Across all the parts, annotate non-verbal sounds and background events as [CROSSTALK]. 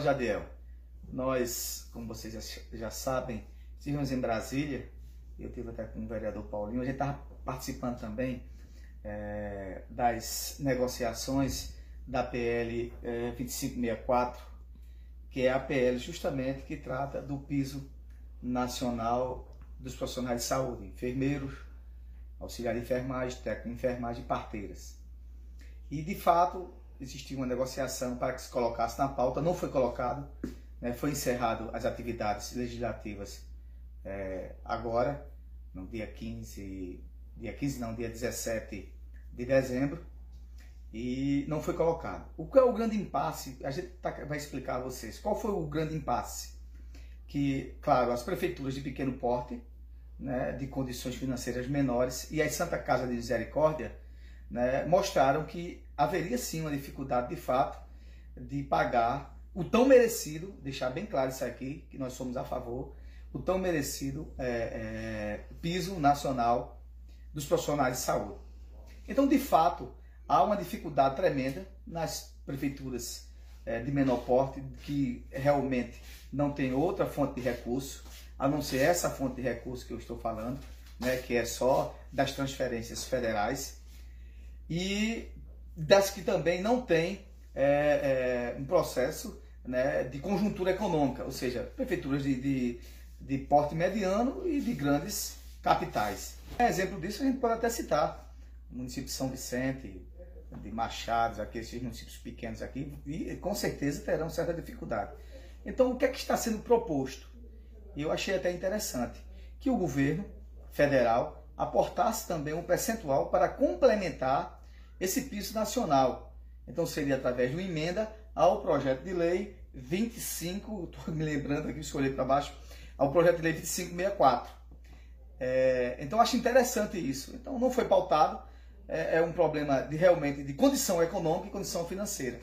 Fala, Jadiel. Nós, como vocês já, já sabem, estivemos em Brasília, eu tive até com o vereador Paulinho, a gente estava participando também é, das negociações da PL é, 2564, que é a PL justamente que trata do piso nacional dos profissionais de saúde, enfermeiros, auxiliar de enfermagem, técnico de enfermagem e parteiras. E de fato existia uma negociação para que se colocasse na pauta, não foi colocado, né, foi encerrado as atividades legislativas é, agora, no dia 15, dia 15 não, dia 17 de dezembro, e não foi colocado. O que é o grande impasse? A gente tá, vai explicar a vocês. Qual foi o grande impasse? Que, claro, as prefeituras de pequeno porte, né, de condições financeiras menores, e a Santa Casa de Misericórdia, né, mostraram que haveria sim uma dificuldade de fato de pagar o tão merecido, deixar bem claro isso aqui, que nós somos a favor, o tão merecido é, é, piso nacional dos profissionais de saúde. Então, de fato, há uma dificuldade tremenda nas prefeituras é, de menor porte, que realmente não tem outra fonte de recurso, a não ser essa fonte de recurso que eu estou falando, né, que é só das transferências federais, e das que também não tem é, é, um processo né, de conjuntura econômica, ou seja, prefeituras de, de, de porte mediano e de grandes capitais. exemplo disso a gente pode até citar o município de São Vicente, de Machados, aqui, esses municípios pequenos aqui, e com certeza terão certa dificuldade. Então, o que é que está sendo proposto? Eu achei até interessante que o governo federal aportasse também um percentual para complementar esse piso nacional. Então, seria através de uma emenda ao projeto de lei 25, estou me lembrando aqui, escolhi para baixo, ao projeto de lei 2564. É, então, acho interessante isso. Então, não foi pautado, é, é um problema de realmente de condição econômica e condição financeira.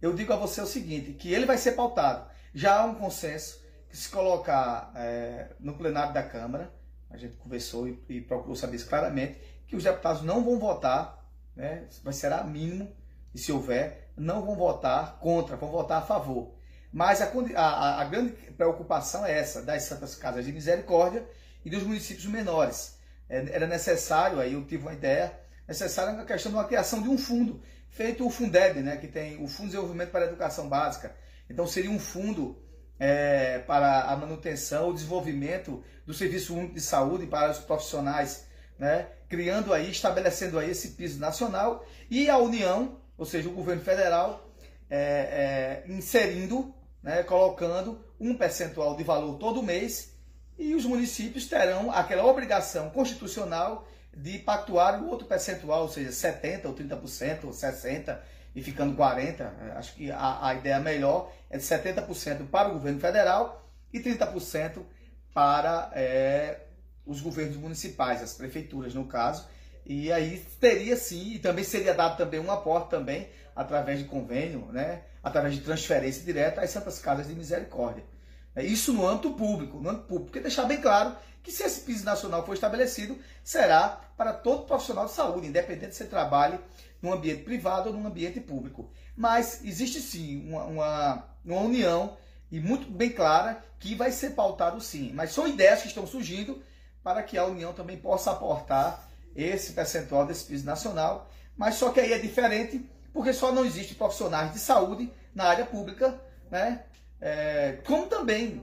Eu digo a você o seguinte, que ele vai ser pautado. Já há um consenso que se colocar é, no plenário da Câmara, a gente conversou e, e, procurou saber isso claramente, que os deputados não vão votar, né, vai ser mínimo, e se houver, não vão votar contra, vão votar a favor. Mas a, a, a grande preocupação é essa, das Santas Casas de Misericórdia e dos municípios menores. É, era necessário, aí eu tive uma ideia, necessária a questão de uma criação de um fundo, feito o Fundeb, né, que tem o Fundo de Desenvolvimento para a Educação Básica. Então seria um fundo é, para a manutenção, o desenvolvimento do Serviço Único de Saúde para os profissionais, né, criando aí, estabelecendo aí esse piso nacional e a União, ou seja, o governo federal, é, é, inserindo, né, colocando um percentual de valor todo mês e os municípios terão aquela obrigação constitucional de pactuar o outro percentual, ou seja, 70% ou 30% ou 60% e ficando 40%. Acho que a, a ideia melhor é de 70% para o governo federal e 30% para é, os governos municipais, as prefeituras no caso. E aí teria sim, e também seria dado também um aporte também através de convênio, né, através de transferência direta às Santas Casas de Misericórdia. É isso no âmbito público, no âmbito público, porque deixar bem claro que se esse piso nacional for estabelecido, será para todo profissional de saúde, independente se trabalhe no ambiente privado ou no ambiente público. Mas existe sim uma, uma, uma união e muito bem clara que vai ser pautado sim. Mas são ideias que estão surgindo para que a União também possa aportar esse percentual desse piso nacional. Mas só que aí é diferente, porque só não existe profissionais de saúde na área pública, né? É, como também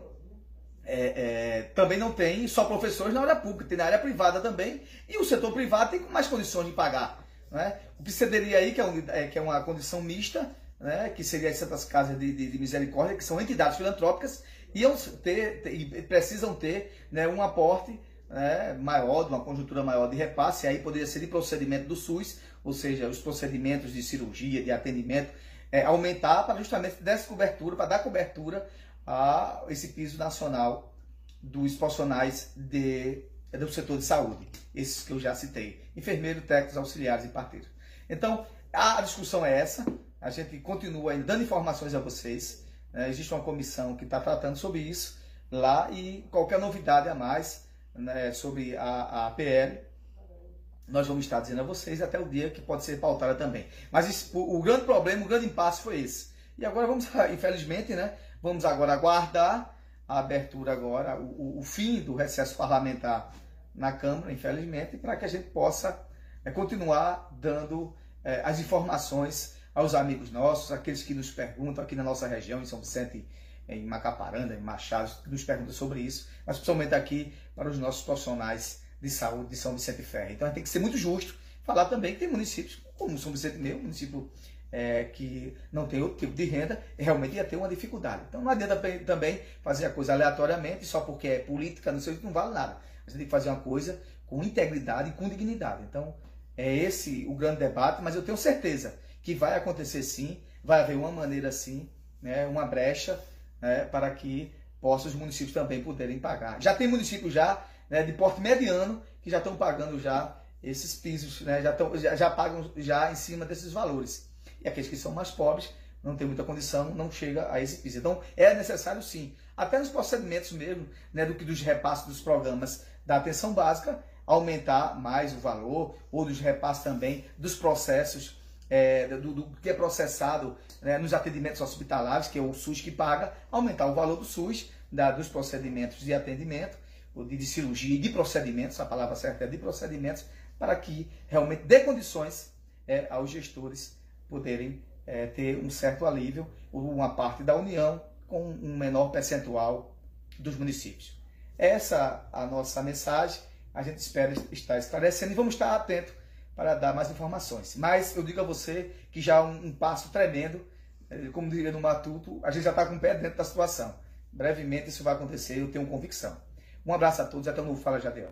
é, é, também não tem só professores na área pública, tem na área privada também, e o setor privado tem mais condições de pagar. Né? O que cederia aí, que é, um, é, que é uma condição mista, né? que seria as Santas Casas de, de, de, Misericórdia, que são entidades filantrópicas, iam ter, ter e precisam ter né, um aporte né, maior, de uma conjuntura maior de repasse, aí poderia ser de procedimento do SUS, ou seja, os procedimentos de cirurgia, de atendimento, é, aumentar para justamente dar cobertura, para dar cobertura a esse piso nacional dos profissionais de, do setor de saúde, esses que eu já citei, enfermeiro, técnicos, auxiliares e parteiros. Então, a discussão é essa, a gente continua dando informações a vocês, né? existe uma comissão que está tratando sobre isso lá e qualquer novidade a mais né, sobre a, a PL, nós vamos estar dizendo a vocês até o dia que pode ser pautada também. Mas o, o grande problema, o grande impasse foi esse E agora vamos, [LAUGHS] infelizmente, né, vamos agora aguardar a abertura agora, o, o fim do recesso parlamentar na Câmara, infelizmente, para que a gente possa é, continuar dando é, as informações aos amigos nossos, aqueles que nos perguntam aqui na nossa região, em São Vicente, em Macaparanda, em Machado, nos perguntam sobre isso, mas principalmente aqui para os nossos profissionais de saúde de São Vicente Ferre. Então a gente tem que ser muito justo, falar também que tem municípios, como São Vicente meu, município é, que não tem outro tipo de renda, realmente ia ter uma dificuldade. Então não adianta também fazer a coisa aleatoriamente, só porque é política, não sei, não vale nada. Você tem que fazer uma coisa com integridade e com dignidade. Então é esse o grande debate, mas eu tenho certeza que vai acontecer sim, vai haver uma maneira sim, né, uma brecha né, para que possam os municípios também poderem pagar. Já tem municípios já né, de porte mediano que já estão pagando já esses pisos, né, já, tão, já, já pagam já em cima desses valores e aqueles que são mais pobres não tem muita condição, não chega a esse piso. Então é necessário sim, até nos procedimentos mesmo, né, do que dos repasses dos programas da atenção básica, aumentar mais o valor, ou dos repasses também dos processos, é, do, do, que é processado né, nos atendimentos hospitalares, que é o SUS que paga, aumentar o valor do SUS, da, dos procedimentos de atendimento, de, de cirurgia e de procedimentos, a palavra certa é de procedimentos, para que realmente dê condições é, aos gestores poderem é, ter um certo alívio, uma parte da União com um menor percentual dos municípios. Essa a nossa mensagem, a gente espera estar esclarecendo e vamos estar atentos para dar mais informações. Mas eu digo a você que já é um, um passo tremendo, é, como diria no Matuto, a gente já está com o pé dentro da situação. Brevemente isso vai acontecer, eu tenho convicção. Um abraço a todos e até o novo Fala Jadiel.